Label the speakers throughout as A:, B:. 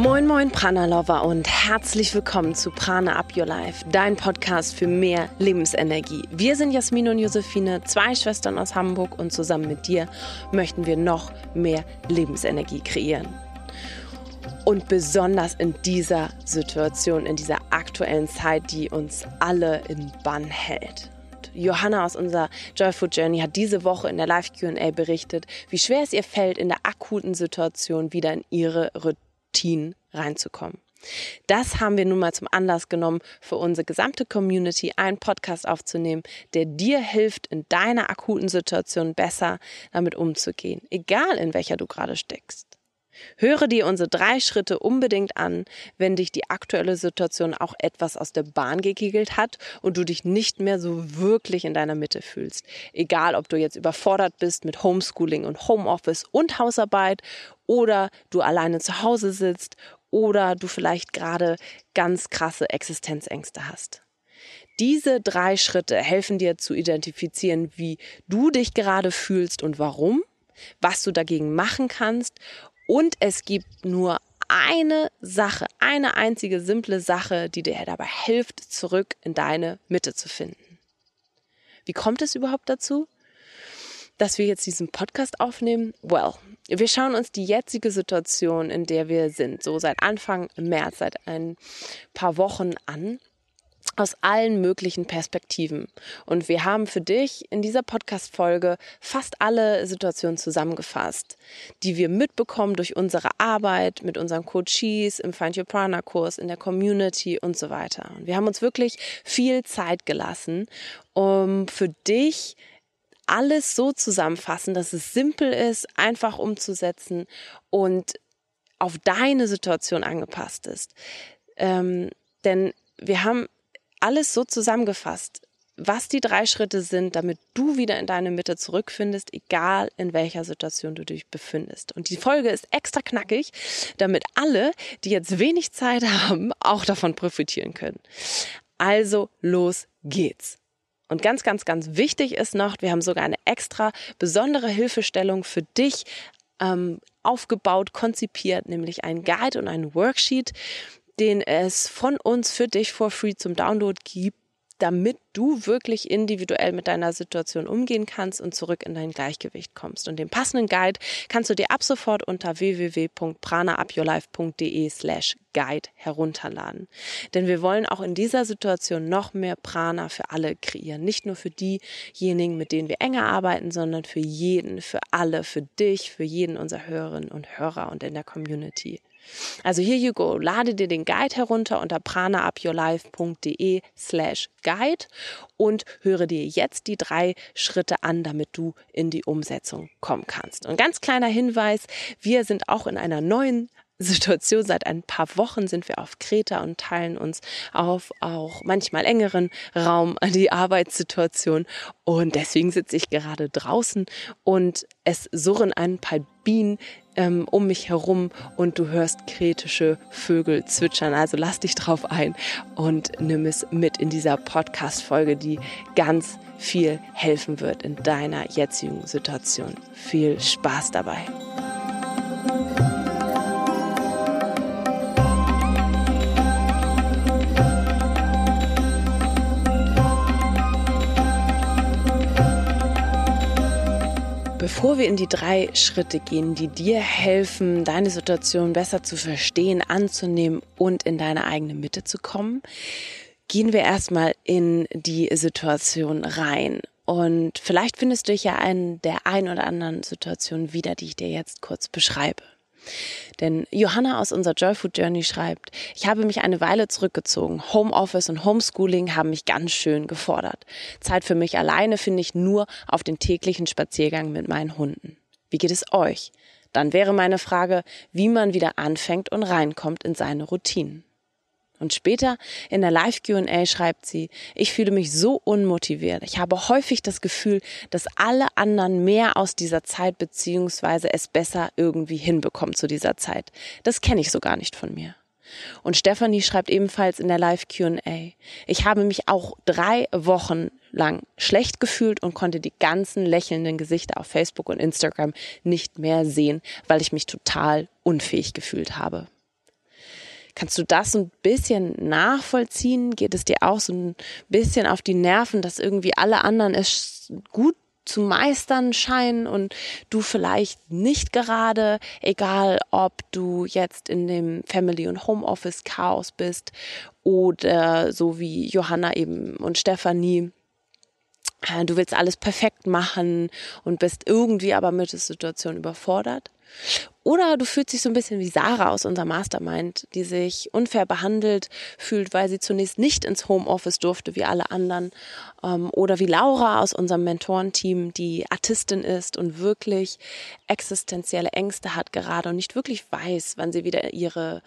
A: Moin Moin Prana Lover und herzlich willkommen zu Prana Up Your Life, dein Podcast für mehr Lebensenergie. Wir sind Jasmin und Josephine, zwei Schwestern aus Hamburg und zusammen mit dir möchten wir noch mehr Lebensenergie kreieren. Und besonders in dieser Situation, in dieser aktuellen Zeit, die uns alle in Bann hält. Johanna aus unserer Joyful Journey hat diese Woche in der Live QA berichtet, wie schwer es ihr fällt, in der akuten Situation wieder in ihre Routine reinzukommen. Das haben wir nun mal zum Anlass genommen, für unsere gesamte Community einen Podcast aufzunehmen, der dir hilft, in deiner akuten Situation besser damit umzugehen, egal in welcher du gerade steckst. Höre dir unsere drei Schritte unbedingt an, wenn dich die aktuelle Situation auch etwas aus der Bahn gekegelt hat und du dich nicht mehr so wirklich in deiner Mitte fühlst. Egal, ob du jetzt überfordert bist mit Homeschooling und Homeoffice und Hausarbeit oder du alleine zu Hause sitzt oder du vielleicht gerade ganz krasse Existenzängste hast. Diese drei Schritte helfen dir zu identifizieren, wie du dich gerade fühlst und warum, was du dagegen machen kannst und es gibt nur eine Sache, eine einzige simple Sache, die dir dabei hilft, zurück in deine Mitte zu finden. Wie kommt es überhaupt dazu, dass wir jetzt diesen Podcast aufnehmen? Well, wir schauen uns die jetzige Situation, in der wir sind, so seit Anfang März, seit ein paar Wochen an aus allen möglichen Perspektiven. Und wir haben für dich in dieser Podcast-Folge fast alle Situationen zusammengefasst, die wir mitbekommen durch unsere Arbeit mit unseren Coaches im Find Your Prana Kurs, in der Community und so weiter. Und wir haben uns wirklich viel Zeit gelassen, um für dich alles so zusammenfassen, dass es simpel ist, einfach umzusetzen und auf deine Situation angepasst ist. Ähm, denn wir haben alles so zusammengefasst, was die drei Schritte sind, damit du wieder in deine Mitte zurückfindest, egal in welcher Situation du dich befindest. Und die Folge ist extra knackig, damit alle, die jetzt wenig Zeit haben, auch davon profitieren können. Also los geht's. Und ganz, ganz, ganz wichtig ist noch, wir haben sogar eine extra besondere Hilfestellung für dich ähm, aufgebaut, konzipiert, nämlich ein Guide und ein Worksheet, den es von uns für dich for free zum Download gibt, damit du wirklich individuell mit deiner Situation umgehen kannst und zurück in dein Gleichgewicht kommst. Und den passenden Guide kannst du dir ab sofort unter www.pranaupyourlife.de slash Guide herunterladen. Denn wir wollen auch in dieser Situation noch mehr Prana für alle kreieren. Nicht nur für diejenigen, mit denen wir enger arbeiten, sondern für jeden, für alle, für dich, für jeden unserer Hörerinnen und Hörer und in der Community. Also here you go. Lade dir den Guide herunter unter pranaupyourlife.de slash guide und höre dir jetzt die drei Schritte an, damit du in die Umsetzung kommen kannst. Und ganz kleiner Hinweis, wir sind auch in einer neuen Situation. Seit ein paar Wochen sind wir auf Kreta und teilen uns auf auch manchmal engeren Raum die Arbeitssituation. Und deswegen sitze ich gerade draußen und es surren ein paar Bienen ähm, um mich herum und du hörst kretische Vögel zwitschern. Also lass dich drauf ein und nimm es mit in dieser Podcast-Folge, die ganz viel helfen wird in deiner jetzigen Situation. Viel Spaß dabei. Bevor wir in die drei Schritte gehen, die dir helfen, deine Situation besser zu verstehen, anzunehmen und in deine eigene Mitte zu kommen, gehen wir erstmal in die Situation rein. Und vielleicht findest du dich ja in der ein oder anderen Situation wieder, die ich dir jetzt kurz beschreibe. Denn Johanna aus unserer Joyfood Journey schreibt, ich habe mich eine Weile zurückgezogen. Homeoffice und Homeschooling haben mich ganz schön gefordert. Zeit für mich alleine finde ich nur auf den täglichen Spaziergang mit meinen Hunden. Wie geht es euch? Dann wäre meine Frage, wie man wieder anfängt und reinkommt in seine Routinen. Und später in der Live-QA schreibt sie, ich fühle mich so unmotiviert. Ich habe häufig das Gefühl, dass alle anderen mehr aus dieser Zeit beziehungsweise es besser irgendwie hinbekommen zu dieser Zeit. Das kenne ich so gar nicht von mir. Und Stephanie schreibt ebenfalls in der Live-QA, ich habe mich auch drei Wochen lang schlecht gefühlt und konnte die ganzen lächelnden Gesichter auf Facebook und Instagram nicht mehr sehen, weil ich mich total unfähig gefühlt habe. Kannst du das ein bisschen nachvollziehen? Geht es dir auch so ein bisschen auf die Nerven, dass irgendwie alle anderen es gut zu meistern scheinen und du vielleicht nicht gerade, egal ob du jetzt in dem Family- und Homeoffice-Chaos bist oder so wie Johanna eben und Stefanie äh, du willst alles perfekt machen und bist irgendwie aber mit der Situation überfordert. Oder du fühlst dich so ein bisschen wie Sarah aus unserem Mastermind, die sich unfair behandelt fühlt, weil sie zunächst nicht ins Homeoffice durfte wie alle anderen. Ähm, oder wie Laura aus unserem Mentorenteam, die Artistin ist und wirklich existenzielle Ängste hat gerade und nicht wirklich weiß, wann sie wieder ihre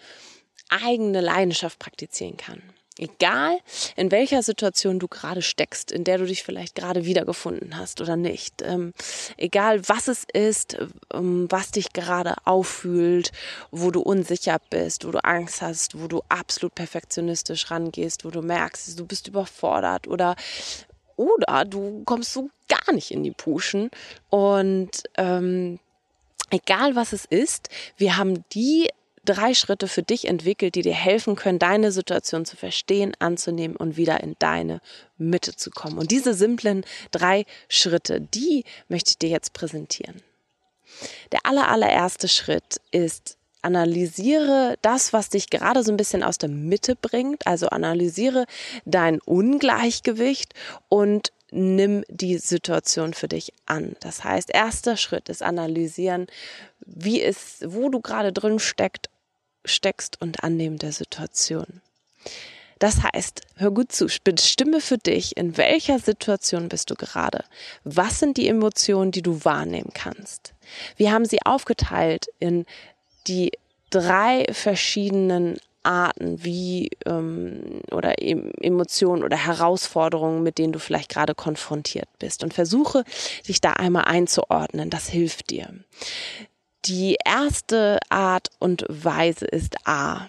A: eigene Leidenschaft praktizieren kann. Egal, in welcher Situation du gerade steckst, in der du dich vielleicht gerade wiedergefunden hast oder nicht. Ähm, egal, was es ist, ähm, was dich gerade auffühlt, wo du unsicher bist, wo du Angst hast, wo du absolut perfektionistisch rangehst, wo du merkst, du bist überfordert oder oder du kommst so gar nicht in die Puschen und ähm, egal was es ist, wir haben die drei Schritte für dich entwickelt, die dir helfen können, deine Situation zu verstehen, anzunehmen und wieder in deine Mitte zu kommen. Und diese simplen drei Schritte, die möchte ich dir jetzt präsentieren. Der aller, allererste Schritt ist, analysiere das, was dich gerade so ein bisschen aus der Mitte bringt. Also analysiere dein Ungleichgewicht und nimm die Situation für dich an. Das heißt, erster Schritt ist analysieren, wie es, wo du gerade drin steckst steckst und annehmen der Situation. Das heißt, hör gut zu, bestimme für dich, in welcher Situation bist du gerade. Was sind die Emotionen, die du wahrnehmen kannst? Wir haben sie aufgeteilt in die drei verschiedenen Arten, wie ähm, oder Emotionen oder Herausforderungen, mit denen du vielleicht gerade konfrontiert bist. Und versuche, dich da einmal einzuordnen. Das hilft dir. Die erste Art und Weise ist A.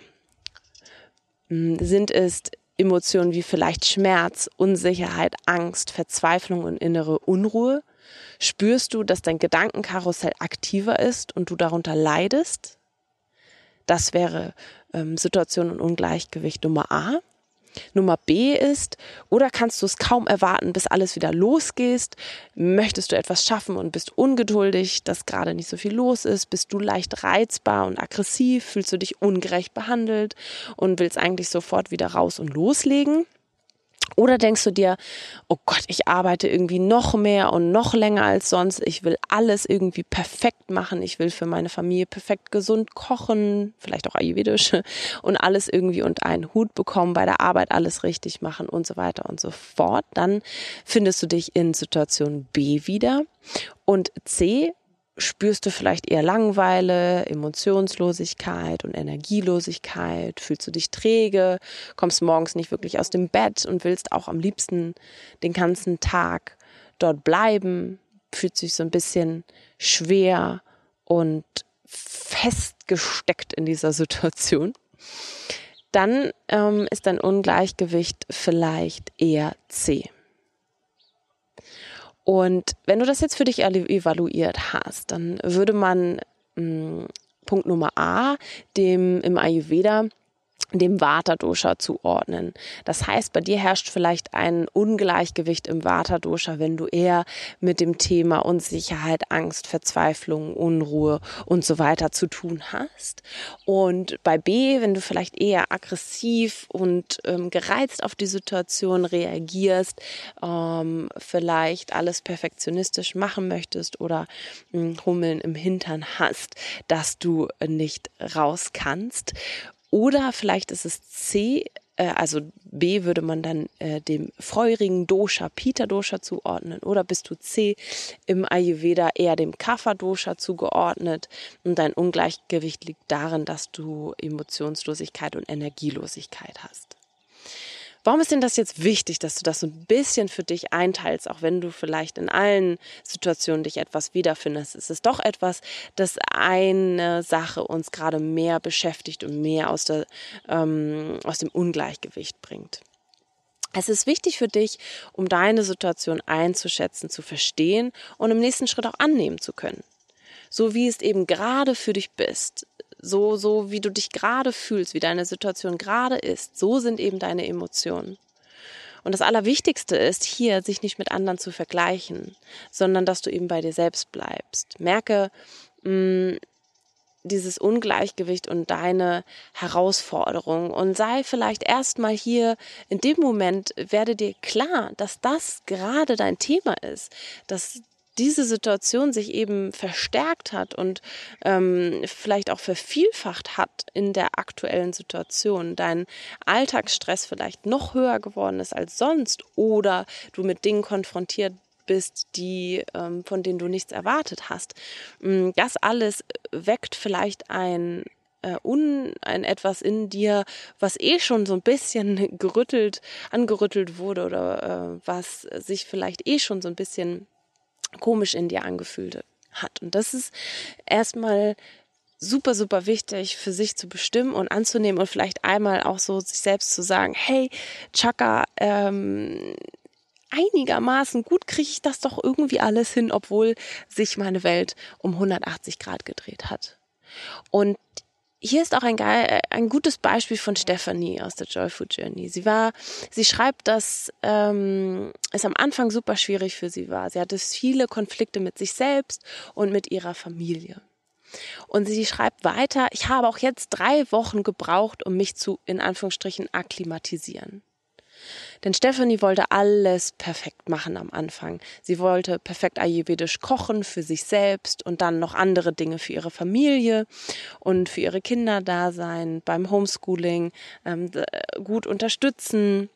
A: Hm, sind es Emotionen wie vielleicht Schmerz, Unsicherheit, Angst, Verzweiflung und innere Unruhe? Spürst du, dass dein Gedankenkarussell aktiver ist und du darunter leidest? Das wäre ähm, Situation und Ungleichgewicht Nummer A. Nummer B ist, oder kannst du es kaum erwarten, bis alles wieder losgeht? Möchtest du etwas schaffen und bist ungeduldig, dass gerade nicht so viel los ist? Bist du leicht reizbar und aggressiv? Fühlst du dich ungerecht behandelt und willst eigentlich sofort wieder raus und loslegen? Oder denkst du dir, oh Gott, ich arbeite irgendwie noch mehr und noch länger als sonst. Ich will alles irgendwie perfekt machen. Ich will für meine Familie perfekt gesund kochen, vielleicht auch ayurvedisch und alles irgendwie unter einen Hut bekommen, bei der Arbeit alles richtig machen und so weiter und so fort. Dann findest du dich in Situation B wieder. Und C, spürst du vielleicht eher Langeweile, Emotionslosigkeit und Energielosigkeit? Fühlst du dich träge? Kommst morgens nicht wirklich aus dem Bett und willst auch am liebsten den ganzen Tag dort bleiben? Fühlt sich so ein bisschen schwer und festgesteckt in dieser Situation? Dann ähm, ist dein Ungleichgewicht vielleicht eher C. Und wenn du das jetzt für dich evaluiert hast, dann würde man mh, hm, Punkt Nummer A, dem im Ayurveda dem Vata-Dosha zuordnen. Das heißt, bei dir herrscht vielleicht ein Ungleichgewicht im Vata-Dosha, wenn du eher mit dem Thema Unsicherheit, Angst, Verzweiflung, Unruhe und so weiter zu tun hast. Und bei B, wenn du vielleicht eher aggressiv und ähm, gereizt auf die Situation reagierst, ähm, vielleicht alles perfektionistisch machen möchtest oder ähm, Hummeln im Hintern hast, dass du nicht raus kannst. Oder vielleicht ist es C, äh, also B würde man dann äh, dem feurigen Dosha, Pita Dosha zuordnen. Oder bist du C im Ayurveda eher dem Kapha Dosha zugeordnet. Und dein Ungleichgewicht liegt darin, dass du Emotionslosigkeit und Energielosigkeit hast. Warum ist denn das jetzt wichtig, dass du das so ein bisschen für dich einteilst, auch wenn du vielleicht in allen Situationen dich etwas wiederfindest? Es ist doch etwas, das eine Sache uns gerade mehr beschäftigt und mehr aus, der, ähm, aus dem Ungleichgewicht bringt. Es ist wichtig für dich, um deine Situation einzuschätzen, zu verstehen und im nächsten Schritt auch annehmen zu können. So wie es eben gerade für dich bist, so, so wie du dich gerade fühlst, wie deine Situation gerade ist, so sind eben deine Emotionen. Und das Allerwichtigste ist hier, sich nicht mit anderen zu vergleichen, sondern dass du eben bei dir selbst bleibst. Merke, mh, mm, dieses Ungleichgewicht und deine Herausforderung und sei vielleicht erstmal hier in dem Moment, werde dir klar, dass das gerade dein Thema ist, dass diese Situation sich eben verstärkt hat und ähm, vielleicht auch vervielfacht hat in der aktuellen Situation, dein Alltagsstress vielleicht noch höher geworden ist als sonst oder du mit Dingen konfrontiert bist, die, ähm, von denen du nichts erwartet hast. Mm, das alles weckt vielleicht ein äh, un, ein etwas in dir, was eh schon so ein bisschen gerüttelt, angerüttelt wurde oder äh, was sich vielleicht eh schon so ein bisschen komisch in dir angefühlt hat. Und das ist erstmal super, super wichtig für sich zu bestimmen und anzunehmen und vielleicht einmal auch so sich selbst zu sagen, hey, Chaka, ähm, einigermaßen gut kriege ich das doch irgendwie alles hin, obwohl sich meine Welt um 180 Grad gedreht hat. Und hier ist auch ein, geil, ein gutes Beispiel von Stephanie aus der Joyful Journey. Sie war, sie schreibt, dass ähm, es am Anfang super schwierig für sie war. Sie hatte viele Konflikte mit sich selbst und mit ihrer Familie. Und sie schreibt weiter, ich habe auch jetzt drei Wochen gebraucht, um mich zu, in Anführungsstrichen, akklimatisieren. Denn Stephanie wollte alles perfekt machen am Anfang. Sie wollte perfekt ayurvedisch kochen für sich selbst und dann noch andere Dinge für ihre Familie und für ihre Kinder da sein, beim Homeschooling ähm, gut unterstützen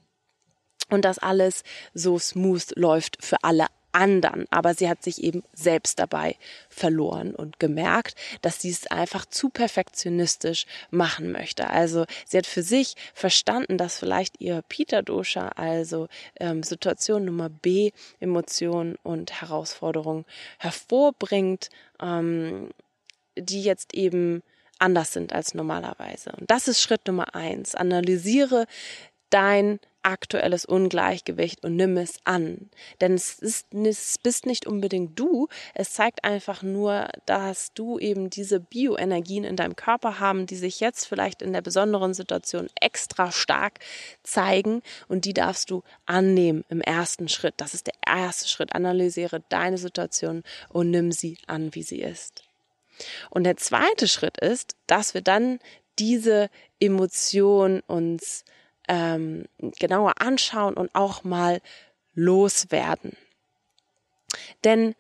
A: und das alles so smooth läuft für alle anderen. Aber sie hat sich eben selbst dabei verloren und gemerkt, dass sie es einfach zu perfektionistisch machen möchte. Also sie hat für sich verstanden, dass vielleicht ihr Peter-Dosha, also ähm, Situation Nummer B, Emotionen und Herausforderungen hervorbringt, ähm, die jetzt eben anders sind als normalerweise. Und das ist Schritt Nummer eins. Analysiere dein aktuelles Ungleichgewicht und nimm es an. Denn es, ist, es bist nicht unbedingt du, es zeigt einfach nur, dass du eben diese Bioenergien in deinem Körper haben, die sich jetzt vielleicht in der besonderen Situation extra stark zeigen und die darfst du annehmen im ersten Schritt. Das ist der erste Schritt. Analysiere deine Situation und nimm sie an, wie sie ist. Und der zweite Schritt ist, dass wir dann diese Emotion uns ähm, genauer anschauen und auch mal loswerden. Denn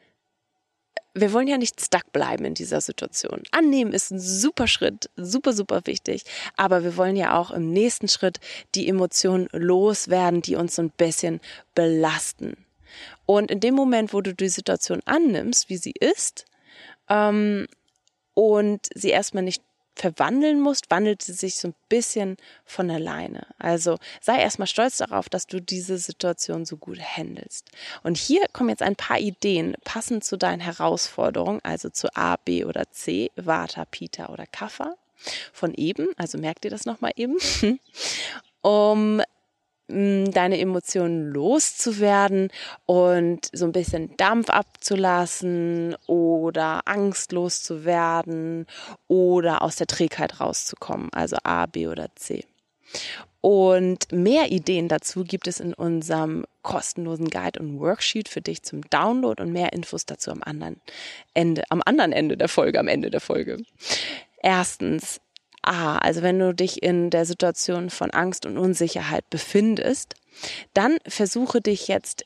A: wir wollen ja nicht stuck bleiben in dieser Situation. Annehmen ist ein super Schritt, super, super wichtig. Aber wir wollen ja auch im nächsten Schritt die Emotionen loswerden, die uns so ein bisschen belasten. Und in dem Moment, wo du die Situation annimmst, wie sie ist, ähm, und sie erstmal nicht verwandeln musst, wandelt sie sich so ein bisschen von alleine. Also sei erstmal stolz darauf, dass du diese Situation so gut handelst. Und hier kommen jetzt ein paar Ideen passend zu deinen Herausforderungen, also zu A, B oder C, Vata, Pita oder Kapha von eben, also merkt ihr das nochmal eben, um deine Emotionen loszuwerden und so ein bisschen Dampf abzulassen oder angstlos zu werden oder aus der Trägheit rauszukommen, also A, B oder C. Und mehr Ideen dazu gibt es in unserem kostenlosen Guide und Worksheet für dich zum Download und mehr Infos dazu am anderen Ende, am anderen Ende der Folge, am Ende der Folge. Erstens, A, also wenn du dich in der Situation von Angst und Unsicherheit befindest, dann versuche dich jetzt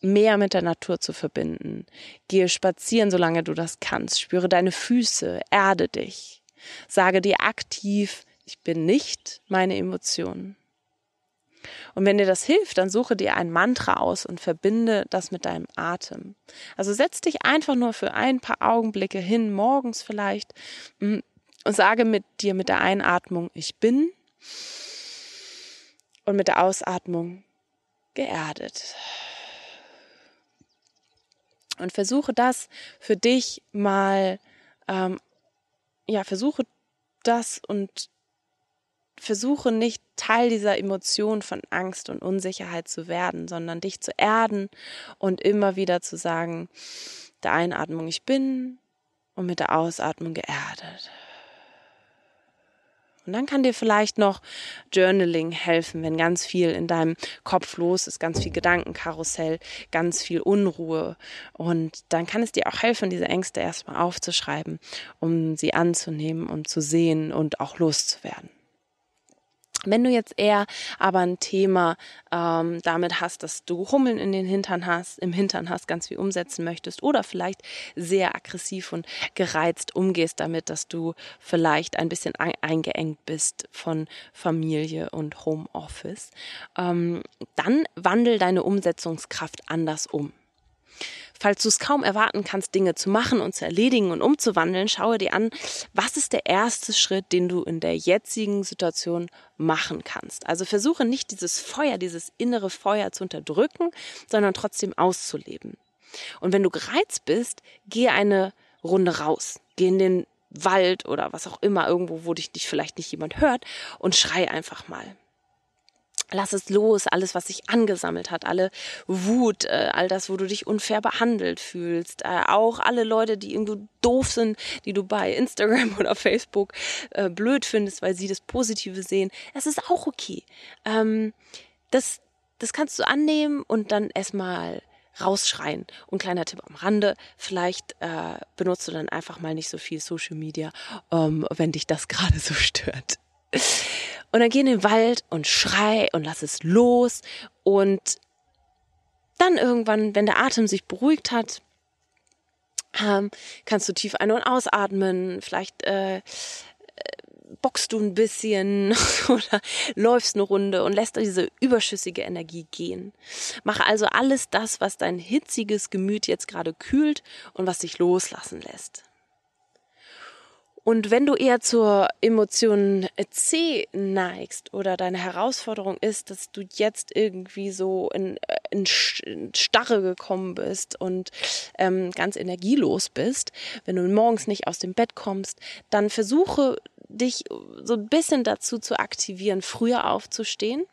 A: mehr mit der Natur zu verbinden. Gehe spazieren, solange du das kannst. Spüre deine Füße, erde dich. Sage dir aktiv, ich bin nicht meine Emotionen. Und wenn dir das hilft, dann suche dir ein Mantra aus und verbinde das mit deinem Atem. Also setz dich einfach nur für ein paar Augenblicke hin, morgens vielleicht, mm, und sage mit dir mit der Einatmung, ich bin und mit der Ausatmung geerdet. Und versuche das für dich mal, ähm, ja, versuche das und versuche nicht Teil dieser Emotion von Angst und Unsicherheit zu werden, sondern dich zu erden und immer wieder zu sagen, der Einatmung ich bin und mit der Ausatmung geerdet. Und dann kann dir vielleicht noch Journaling helfen, wenn ganz viel in deinem Kopf los ist, ganz viel Gedankenkarussell, ganz viel Unruhe. Und dann kann es dir auch helfen, diese Ängste erstmal aufzuschreiben, um sie anzunehmen, um zu sehen und auch loszuwerden. Wenn du jetzt eher aber ein Thema ähm, damit hast, dass du Hummeln in den Hintern hast, im Hintern hast, ganz viel umsetzen möchtest oder vielleicht sehr aggressiv und gereizt umgehst damit, dass du vielleicht ein bisschen eingeengt bist von Familie und Homeoffice, ähm, dann wandel deine Umsetzungskraft anders um. Falls du es kaum erwarten kannst, Dinge zu machen und zu erledigen und umzuwandeln, schaue dir an, was ist der erste Schritt, den du in der jetzigen Situation machen kannst. Also versuche nicht dieses Feuer, dieses innere Feuer zu unterdrücken, sondern trotzdem auszuleben. Und wenn du gereizt bist, geh eine Runde raus. Geh in den Wald oder was auch immer, irgendwo, wo dich vielleicht nicht jemand hört und schrei einfach mal. Lass es los, alles, was sich angesammelt hat, alle Wut, äh, all das, wo du dich unfair behandelt fühlst, äh, auch alle Leute, die irgendwo doof sind, die du bei Instagram oder Facebook äh, blöd findest, weil sie das Positive sehen. Es ist auch okay. Ähm, das, das kannst du annehmen und dann erstmal rausschreien. Und kleiner Tipp am Rande, vielleicht benutzt du dann einfach mal nicht so viel Social Media, ähm, wenn dich das gerade so stört. Und dann geh in den Wald und schrei und lass es los. Und dann irgendwann, wenn der Atem sich beruhigt hat, ähm, kannst du tief ein- und ausatmen. Vielleicht äh, äh boxst du ein bisschen oder läufst eine Runde und lässt diese überschüssige Energie gehen. Mach also alles das, was dein hitziges Gemüt jetzt gerade kühlt und was dich loslassen lässt. Und wenn du eher zur Emotion C neigst oder deine Herausforderung ist, dass du jetzt irgendwie so in, in Starre gekommen bist und ähm, ganz energielos bist, wenn du morgens nicht aus dem Bett kommst, dann versuche dich so ein bisschen dazu zu aktivieren, früher aufzustehen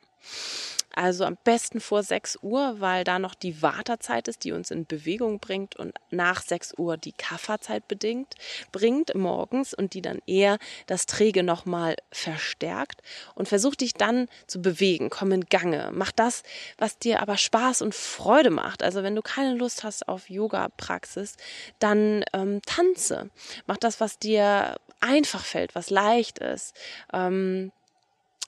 A: also am besten vor 6 Uhr, weil da noch die Wartezeit ist, die uns in Bewegung bringt und nach 6 Uhr die Kafferzeit bedingt, bringt morgens und die dann eher das Träge nochmal verstärkt und versuch dich dann zu bewegen, komm in Gange, mach das, was dir aber Spaß und Freude macht. Also wenn du keine Lust hast auf Yoga-Praxis, dann ähm, tanze, mach das, was dir einfach fällt, was leicht ist. Ähm,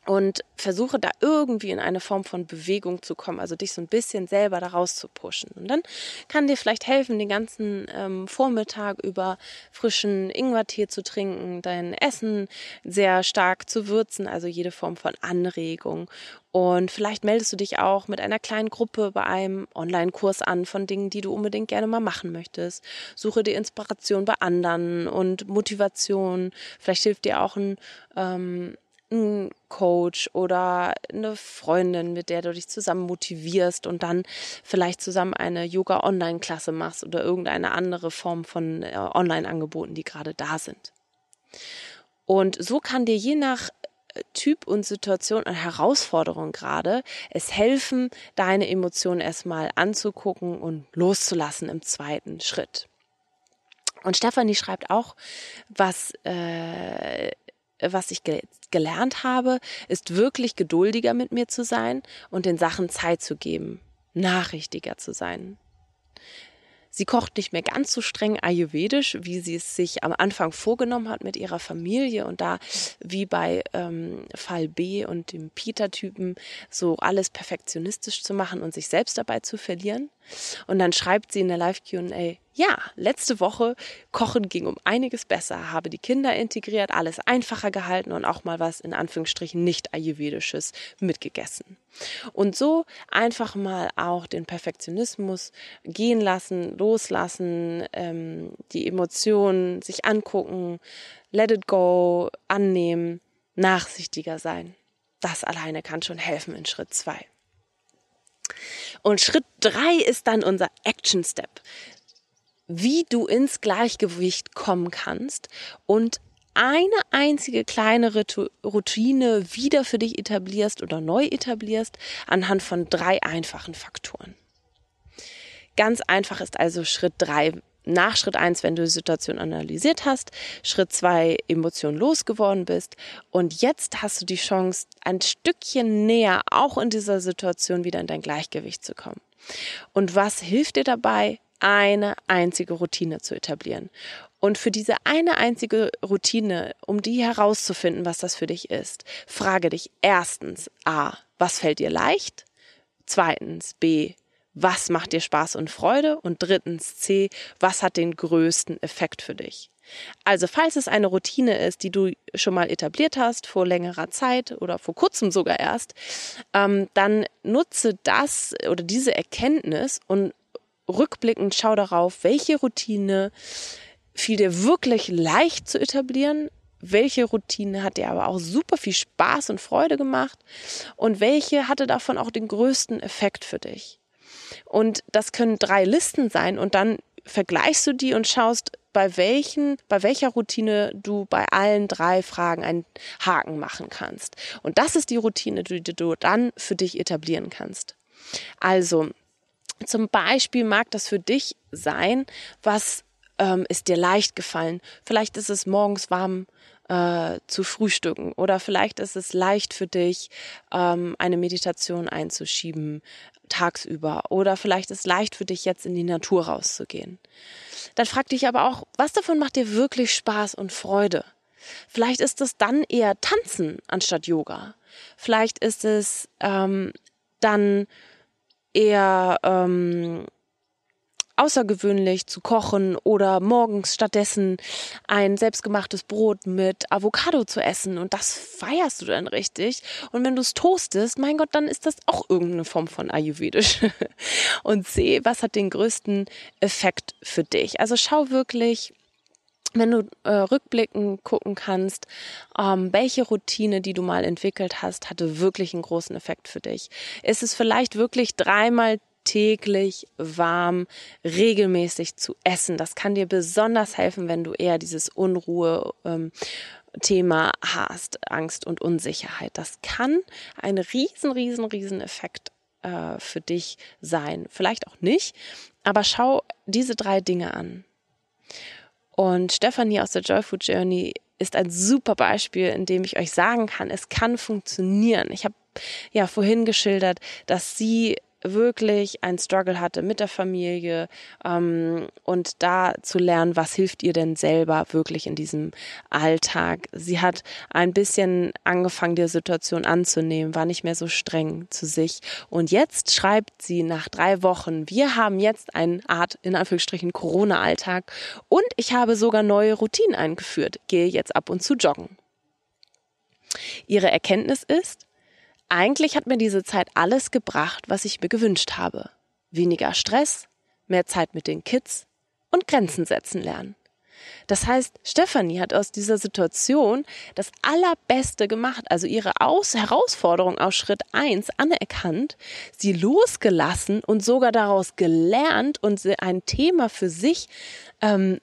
A: und versuche da irgendwie in eine Form von Bewegung zu kommen, also dich so ein bisschen selber daraus zu pushen. Und dann kann dir vielleicht helfen, den ganzen ähm, Vormittag über frischen Ingwertee zu trinken, dein Essen sehr stark zu würzen, also jede Form von Anregung. Und vielleicht meldest du dich auch mit einer kleinen Gruppe bei einem Online-Kurs an von Dingen, die du unbedingt gerne mal machen möchtest. Suche dir Inspiration bei anderen und Motivation. Vielleicht hilft dir auch ein ähm, ein Coach oder eine Freundin, mit der du dich zusammen motivierst und dann vielleicht zusammen eine Yoga-Online-Klasse machst oder irgendeine andere Form von äh, Online-Angeboten, die gerade da sind. Und so kann dir je nach äh, Typ und Situation und Herausforderung gerade es helfen, deine Emotionen erstmal anzugucken und loszulassen im zweiten Schritt. Und Stefanie schreibt auch, was äh, was ich ge gelernt habe, ist wirklich geduldiger mit mir zu sein und den Sachen Zeit zu geben, nachrichtiger zu sein. Sie kocht nicht mehr ganz so streng ayurvedisch, wie sie es sich am Anfang vorgenommen hat mit ihrer Familie und da wie bei ähm, Fall B und dem Peter-Typen so alles perfektionistisch zu machen und sich selbst dabei zu verlieren. Und dann schreibt sie in der Live-QA, ja, letzte Woche Kochen ging um einiges besser, habe die Kinder integriert, alles einfacher gehalten und auch mal was in Anführungsstrichen nicht ayurvedisches mitgegessen. Und so einfach mal auch den Perfektionismus gehen lassen, loslassen, ähm, die Emotionen sich angucken, let it go, annehmen, nachsichtiger sein. Das alleine kann schon helfen in Schritt zwei. Und Schritt drei ist dann unser Action Step wie du ins Gleichgewicht kommen kannst und eine einzige kleine Routine wieder für dich etablierst oder neu etablierst anhand von drei einfachen Faktoren. Ganz einfach ist also Schritt drei nach Schritt eins, wenn du die Situation analysiert hast, Schritt zwei, Emotionen losgeworden bist und jetzt hast du die Chance, ein Stückchen näher auch in dieser Situation wieder in dein Gleichgewicht zu kommen. Und was hilft dir dabei? Eine einzige Routine zu etablieren. Und für diese eine einzige Routine, um die herauszufinden, was das für dich ist, frage dich erstens A, was fällt dir leicht? Zweitens B, was macht dir Spaß und Freude? Und drittens C, was hat den größten Effekt für dich? Also falls es eine Routine ist, die du schon mal etabliert hast vor längerer Zeit oder vor kurzem sogar erst, ähm, dann nutze das oder diese Erkenntnis und rückblickend schau darauf, welche Routine fiel dir wirklich leicht zu etablieren, welche Routine hat dir aber auch super viel Spaß und Freude gemacht und welche hatte davon auch den größten Effekt für dich. Und das können drei Listen sein und dann vergleichst du die und schaust, bei welchen, bei welcher Routine du bei allen drei Fragen einen Haken machen kannst. Und das ist die Routine, die du dann für dich etablieren kannst. Also, zum Beispiel mag das für dich sein, was ähm, ist dir leicht gefallen. Vielleicht ist es morgens warm äh, zu frühstücken oder vielleicht ist es leicht für dich, ähm, eine Meditation einzuschieben tagsüber oder vielleicht ist es leicht für dich jetzt in die Natur rauszugehen. Dann frag dich aber auch, was davon macht dir wirklich Spaß und Freude? Vielleicht ist es dann eher Tanzen anstatt Yoga. Vielleicht ist es ähm, dann eher ähm, außergewöhnlich zu kochen oder morgens stattdessen ein selbstgemachtes Brot mit Avocado zu essen und das feierst du dann richtig. Und wenn du es toastest, mein Gott, dann ist das auch irgendeine Form von Ayurvedisch. und seh, was hat den größten Effekt für dich. Also schau wirklich, wenn du äh, rückblickend gucken kannst, ähm, welche Routine, die du mal entwickelt hast, hatte wirklich einen großen Effekt für dich. Ist es vielleicht wirklich dreimal täglich warm, regelmäßig zu essen. Das kann dir besonders helfen, wenn du eher dieses Unruhe ähm, Thema hast, Angst und Unsicherheit. Das kann ein riesen, riesen, riesen Effekt äh, für dich sein. Vielleicht auch nicht, aber schau diese drei Dinge an. Und Stefanie aus der Joy Food Journey ist ein super Beispiel, in dem ich euch sagen kann, es kann funktionieren. Ich habe ja vorhin geschildert, dass sie wirklich ein Struggle hatte mit der Familie ähm, und da zu lernen, was hilft ihr denn selber wirklich in diesem Alltag. Sie hat ein bisschen angefangen, die Situation anzunehmen, war nicht mehr so streng zu sich und jetzt schreibt sie nach drei Wochen, wir haben jetzt eine Art, in Anführungsstrichen, Corona-Alltag und ich habe sogar neue Routinen eingeführt, gehe jetzt ab und zu joggen. Ihre Erkenntnis ist, eigentlich hat mir diese Zeit alles gebracht, was ich mir gewünscht habe. Weniger Stress, mehr Zeit mit den Kids und Grenzen setzen lernen. Das heißt, Stefanie hat aus dieser Situation das Allerbeste gemacht, also ihre aus Herausforderung aus Schritt eins anerkannt, sie losgelassen und sogar daraus gelernt und ein Thema für sich ähm,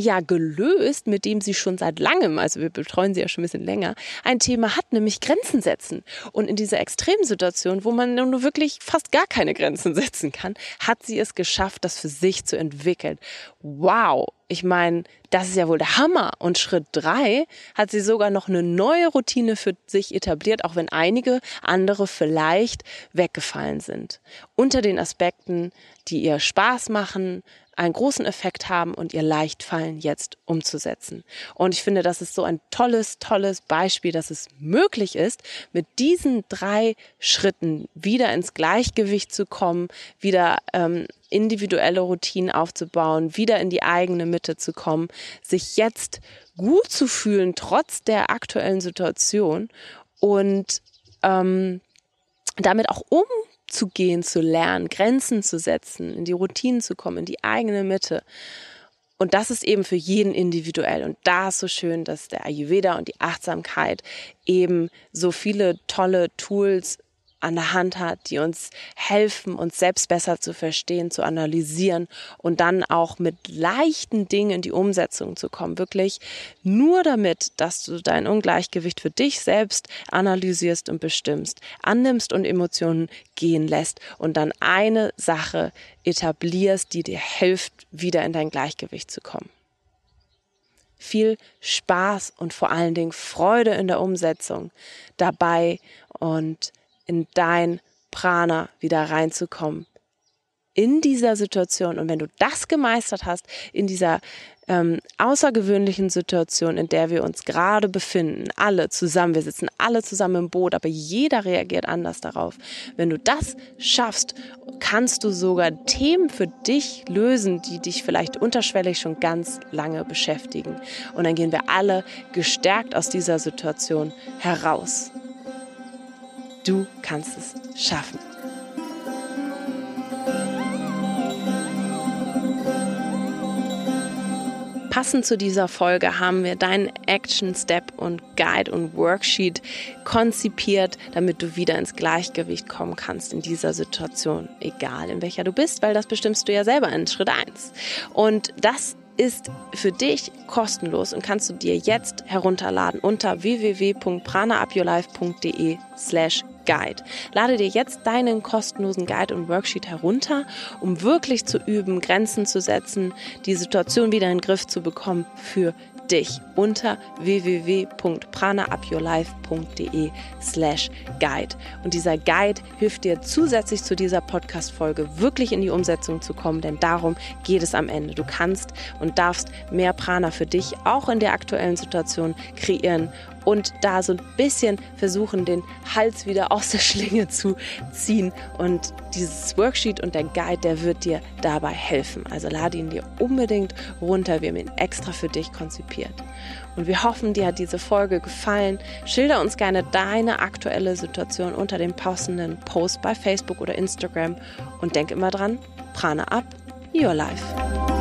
A: ja gelöst, mit dem sie schon seit langem, also wir betreuen sie ja schon ein bisschen länger, ein Thema hat, nämlich Grenzen setzen. Und in dieser Extremsituation, wo man nur wirklich fast gar keine Grenzen setzen kann, hat sie es geschafft, das für sich zu entwickeln. Wow! Ich meine, das ist ja wohl der Hammer. Und Schritt drei hat sie sogar noch eine neue Routine für sich etabliert, auch wenn einige andere vielleicht weggefallen sind. Unter den Aspekten, die ihr Spaß machen, einen großen Effekt haben und ihr leicht fallen, jetzt umzusetzen. Und ich finde, das ist so ein tolles, tolles Beispiel, dass es möglich ist, mit diesen drei Schritten wieder ins Gleichgewicht zu kommen, wieder ähm, individuelle Routinen aufzubauen, wieder in die eigene Mitte zu kommen, sich jetzt gut zu fühlen, trotz der aktuellen Situation und ähm, damit auch um zu gehen, zu lernen, Grenzen zu setzen, in die Routinen zu kommen, in die eigene Mitte. Und das ist eben für jeden individuell. Und da ist so schön, dass der Ayurveda und die Achtsamkeit eben so viele tolle Tools an der Hand hat, die uns helfen, uns selbst besser zu verstehen, zu analysieren und dann auch mit leichten Dingen in die Umsetzung zu kommen. Wirklich nur damit, dass du dein Ungleichgewicht für dich selbst analysierst und bestimmst, annimmst und Emotionen gehen lässt und dann eine Sache etablierst, die dir hilft, wieder in dein Gleichgewicht zu kommen viel Spaß und vor allen Dingen Freude in der Umsetzung dabei und in dein Prana wieder reinzukommen. In dieser Situation. Und wenn du das gemeistert hast, in dieser ähm, außergewöhnlichen Situation, in der wir uns gerade befinden, alle zusammen, wir sitzen alle zusammen im Boot, aber jeder reagiert anders darauf. Wenn du das schaffst, kannst du sogar Themen für dich lösen, die dich vielleicht unterschwellig schon ganz lange beschäftigen. Und dann gehen wir alle gestärkt aus dieser Situation heraus. Du kannst es schaffen. Passend zu dieser Folge haben wir deinen Action Step und Guide und Worksheet konzipiert, damit du wieder ins Gleichgewicht kommen kannst in dieser Situation, egal in welcher du bist, weil das bestimmst du ja selber in Schritt 1. Und das ist für dich kostenlos und kannst du dir jetzt herunterladen unter www.pranaupyourlife.de slash Guide. Lade dir jetzt deinen kostenlosen Guide und Worksheet herunter, um wirklich zu üben, Grenzen zu setzen, die Situation wieder in den Griff zu bekommen für dich unter www.pranaupyourlife.de slash guide. Und dieser Guide hilft dir zusätzlich zu dieser Podcast-Folge wirklich in die Umsetzung zu kommen, denn darum geht es am Ende. Du kannst und darfst mehr Prana für dich auch in der aktuellen Situation kreieren und da so ein bisschen versuchen, den Hals wieder aus der Schlinge zu ziehen. Und dieses Worksheet und der Guide, der wird dir dabei helfen. Also lade ihn dir unbedingt runter. Wir haben ihn extra für dich konzipiert. Und wir hoffen, dir hat diese Folge gefallen. Schilder uns gerne deine aktuelle Situation unter dem passenden Post bei Facebook oder Instagram. Und denk immer dran, Prana ab, your life.